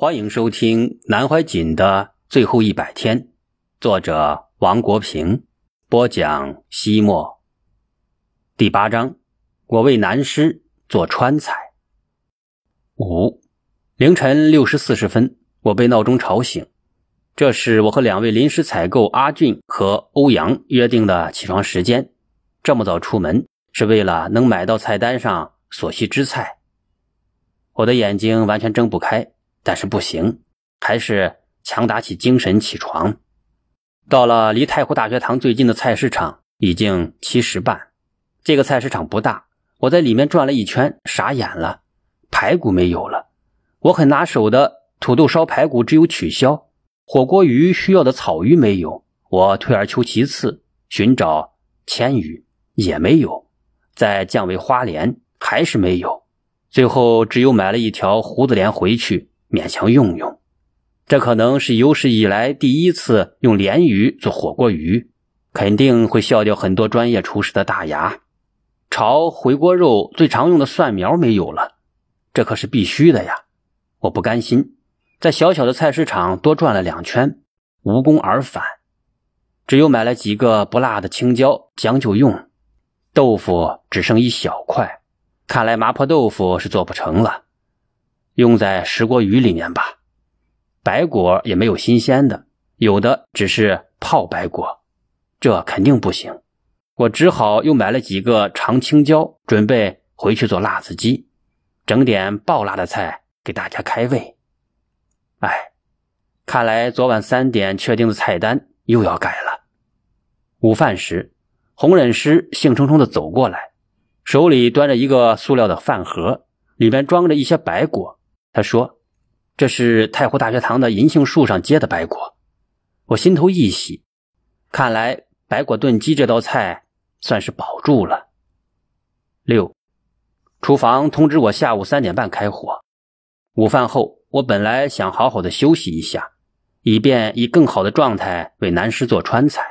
欢迎收听南怀瑾的最后一百天，作者王国平播讲。西莫第八章，我为南师做川菜。五凌晨六时四十分，我被闹钟吵醒。这是我和两位临时采购阿俊和欧阳约定的起床时间。这么早出门是为了能买到菜单上所需之菜。我的眼睛完全睁不开。但是不行，还是强打起精神起床。到了离太湖大学堂最近的菜市场，已经七时半。这个菜市场不大，我在里面转了一圈，傻眼了，排骨没有了。我很拿手的土豆烧排骨只有取消，火锅鱼需要的草鱼没有。我退而求其次，寻找千鱼也没有，再降为花鲢还是没有。最后只有买了一条胡子鲢回去。勉强用用，这可能是有史以来第一次用鲢鱼做火锅鱼，肯定会笑掉很多专业厨师的大牙。炒回锅肉最常用的蒜苗没有了，这可是必须的呀！我不甘心，在小小的菜市场多转了两圈，无功而返，只有买了几个不辣的青椒将就用。豆腐只剩一小块，看来麻婆豆腐是做不成了。用在石锅鱼里面吧，白果也没有新鲜的，有的只是泡白果，这肯定不行。我只好又买了几个长青椒，准备回去做辣子鸡，整点爆辣的菜给大家开胃。哎，看来昨晚三点确定的菜单又要改了。午饭时，红忍师兴冲冲的走过来，手里端着一个塑料的饭盒，里面装着一些白果。他说：“这是太湖大学堂的银杏树上结的白果。”我心头一喜，看来白果炖鸡这道菜算是保住了。六，厨房通知我下午三点半开火。午饭后，我本来想好好的休息一下，以便以更好的状态为南师做川菜，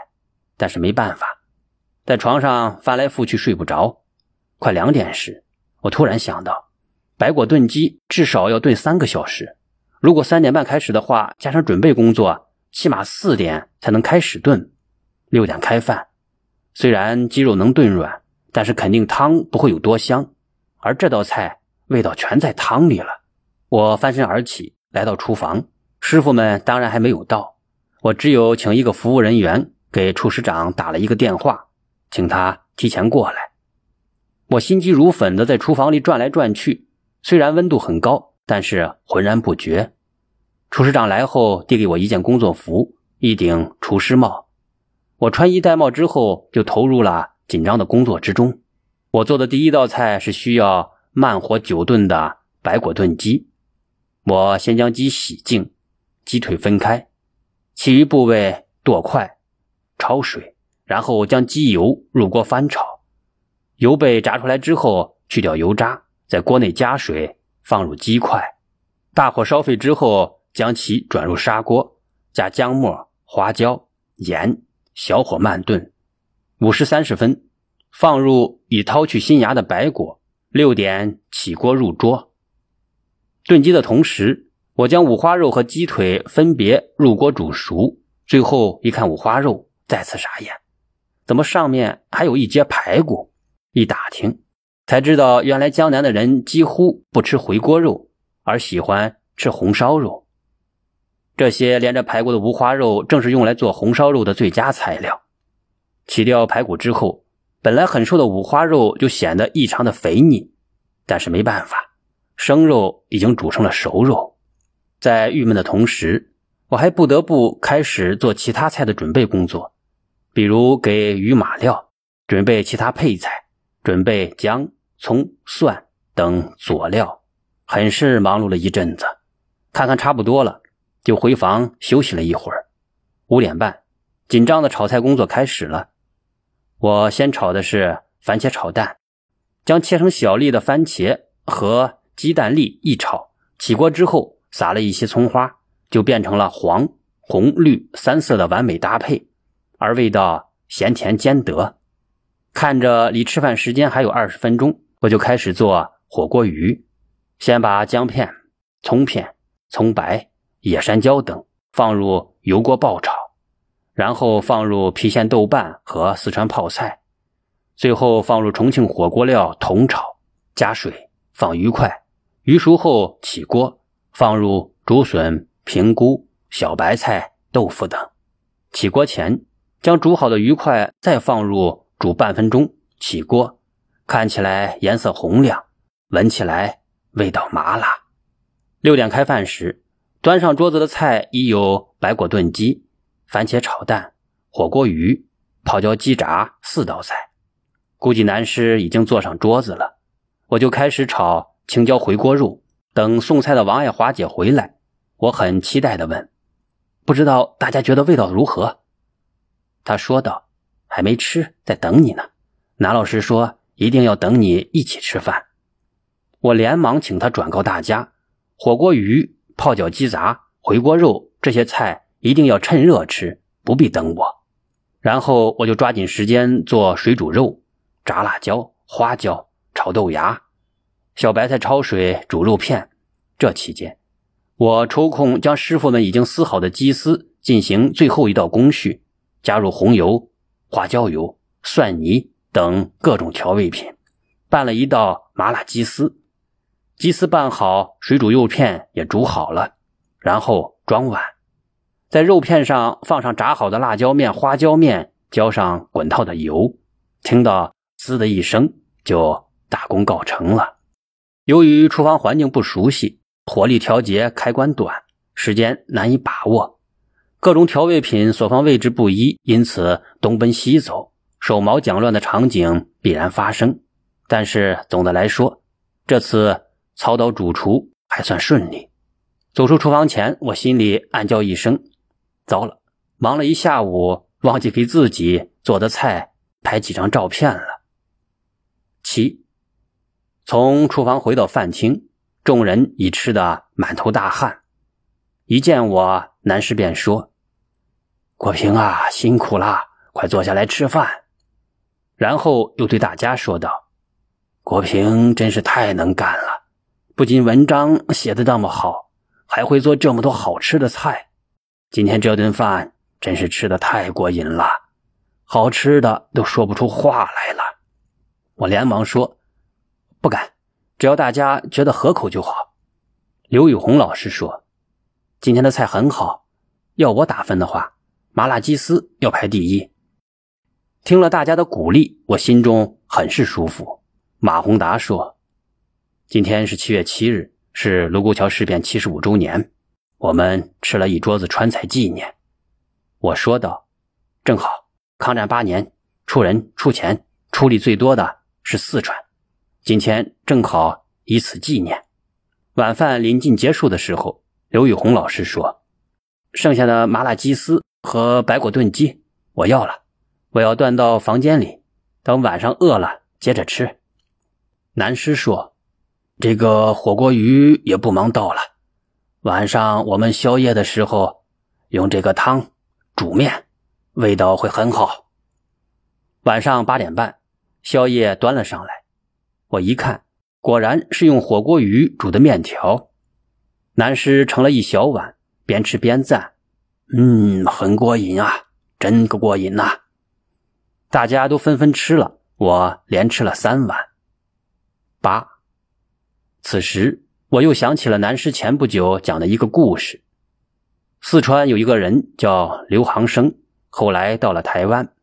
但是没办法，在床上翻来覆去睡不着。快两点时，我突然想到。白果炖鸡至少要炖三个小时，如果三点半开始的话，加上准备工作，起码四点才能开始炖，六点开饭。虽然鸡肉能炖软，但是肯定汤不会有多香，而这道菜味道全在汤里了。我翻身而起，来到厨房，师傅们当然还没有到，我只有请一个服务人员给厨师长打了一个电话，请他提前过来。我心急如焚的在厨房里转来转去。虽然温度很高，但是浑然不觉。厨师长来后，递给我一件工作服、一顶厨师帽。我穿衣戴帽之后，就投入了紧张的工作之中。我做的第一道菜是需要慢火久炖的白果炖鸡。我先将鸡洗净，鸡腿分开，其余部位剁块，焯水，然后将鸡油入锅翻炒。油被炸出来之后，去掉油渣。在锅内加水，放入鸡块，大火烧沸之后，将其转入砂锅，加姜末、花椒、盐，小火慢炖。五时三十分，放入已掏去新芽的白果。六点起锅入桌。炖鸡的同时，我将五花肉和鸡腿分别入锅煮熟。最后一看五花肉，再次傻眼，怎么上面还有一截排骨？一打听。才知道，原来江南的人几乎不吃回锅肉，而喜欢吃红烧肉。这些连着排骨的五花肉，正是用来做红烧肉的最佳材料。起掉排骨之后，本来很瘦的五花肉就显得异常的肥腻。但是没办法，生肉已经煮成了熟肉。在郁闷的同时，我还不得不开始做其他菜的准备工作，比如给鱼码料，准备其他配菜，准备姜。葱、蒜等佐料，很是忙碌了一阵子。看看差不多了，就回房休息了一会儿。五点半，紧张的炒菜工作开始了。我先炒的是番茄炒蛋，将切成小粒的番茄和鸡蛋粒一炒，起锅之后撒了一些葱花，就变成了黄、红、绿三色的完美搭配，而味道咸甜兼得。看着离吃饭时间还有二十分钟。我就开始做火锅鱼，先把姜片、葱片、葱白、野山椒等，放入油锅爆炒，然后放入郫县豆瓣和四川泡菜，最后放入重庆火锅料同炒，加水，放鱼块，鱼熟后起锅，放入竹笋、平菇、小白菜、豆腐等。起锅前，将煮好的鱼块再放入煮半分钟，起锅，看起来颜色红亮，闻起来味道麻辣。六点开饭时，端上桌子的菜已有白果炖鸡、番茄炒蛋、火锅鱼、泡椒鸡炸四道菜。估计南师已经坐上桌子了，我就开始炒青椒回锅肉。等送菜的王爱华姐回来，我很期待地问。不知道大家觉得味道如何？他说道：“还没吃，在等你呢。”南老师说：“一定要等你一起吃饭。”我连忙请他转告大家：火锅鱼、泡脚鸡杂、回锅肉这些菜一定要趁热吃，不必等我。然后我就抓紧时间做水煮肉、炸辣椒、花椒、炒豆芽、小白菜焯水煮肉片。这期间。我抽空将师傅们已经撕好的鸡丝进行最后一道工序，加入红油、花椒油、蒜泥等各种调味品，拌了一道麻辣鸡丝。鸡丝拌好，水煮肉片也煮好了，然后装碗，在肉片上放上炸好的辣椒面、花椒面，浇上滚烫的油，听到“滋”的一声，就大功告成了。由于厨房环境不熟悉。火力调节开关短，时间难以把握，各种调味品所放位置不一，因此东奔西走、手忙脚乱的场景必然发生。但是总的来说，这次操刀主厨还算顺利。走出厨房前，我心里暗叫一声：“糟了，忙了一下午，忘记给自己做的菜拍几张照片了。”七，从厨房回到饭厅。众人已吃得满头大汗，一见我，南师便说：“国平啊，辛苦啦，快坐下来吃饭。”然后又对大家说道：“国平真是太能干了，不仅文章写的那么好，还会做这么多好吃的菜。今天这顿饭真是吃的太过瘾了，好吃的都说不出话来了。”我连忙说：“不敢。”只要大家觉得合口就好。刘宇红老师说：“今天的菜很好，要我打分的话，麻辣鸡丝要排第一。”听了大家的鼓励，我心中很是舒服。马宏达说：“今天是七月七日，是卢沟桥事变七十五周年，我们吃了一桌子川菜纪念。”我说道：“正好，抗战八年，出人出钱出力最多的是四川。”今天正好以此纪念。晚饭临近结束的时候，刘宇红老师说：“剩下的麻辣鸡丝和白果炖鸡我要了，我要端到房间里，等晚上饿了接着吃。”南师说：“这个火锅鱼也不忙到了，晚上我们宵夜的时候用这个汤煮面，味道会很好。”晚上八点半，宵夜端了上来。我一看，果然是用火锅鱼煮的面条。南师盛了一小碗，边吃边赞：“嗯，很过瘾啊，真个过瘾呐！”大家都纷纷吃了，我连吃了三碗。八。此时我又想起了南师前不久讲的一个故事：四川有一个人叫刘航生，后来到了台湾，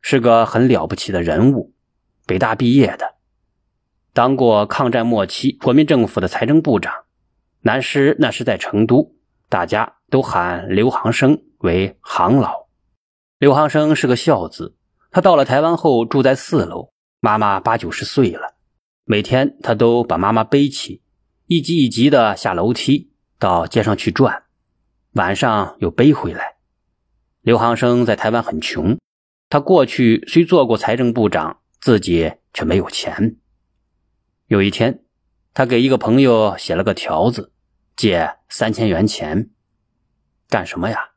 是个很了不起的人物，北大毕业的。当过抗战末期国民政府的财政部长，南师那是在成都，大家都喊刘航生为航老。刘航生是个孝子，他到了台湾后住在四楼，妈妈八九十岁了，每天他都把妈妈背起，一级一级的下楼梯到街上去转，晚上又背回来。刘航生在台湾很穷，他过去虽做过财政部长，自己却没有钱。有一天，他给一个朋友写了个条子，借三千元钱。干什么呀？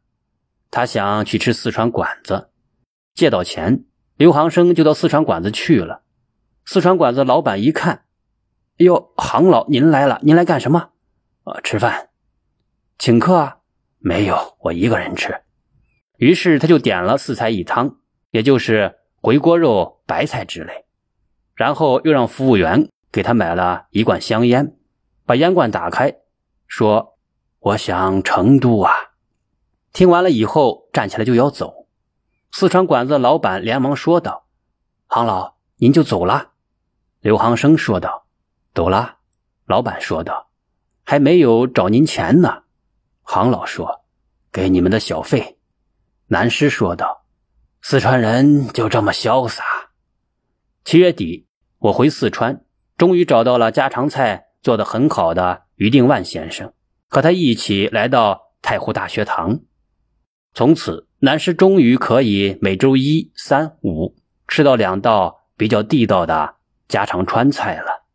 他想去吃四川馆子。借到钱，刘航生就到四川馆子去了。四川馆子老板一看，哎呦，航老您来了，您来干什么？呃，吃饭。请客啊？没有，我一个人吃。于是他就点了四菜一汤，也就是回锅肉、白菜之类，然后又让服务员给他买了一罐香烟，把烟罐打开，说：“我想成都啊。”听完了以后，站起来就要走。四川馆子老板连忙说道：“杭老，您就走了？”刘航生说道：“走了。”老板说道：“还没有找您钱呢。”杭老说：“给你们的小费。”南师说道：“四川人就这么潇洒。”七月底，我回四川，终于找到了家常菜做的很好的于定万先生，和他一起来到太湖大学堂。从此，男士终于可以每周一、三、五吃到两道比较地道的家常川菜了。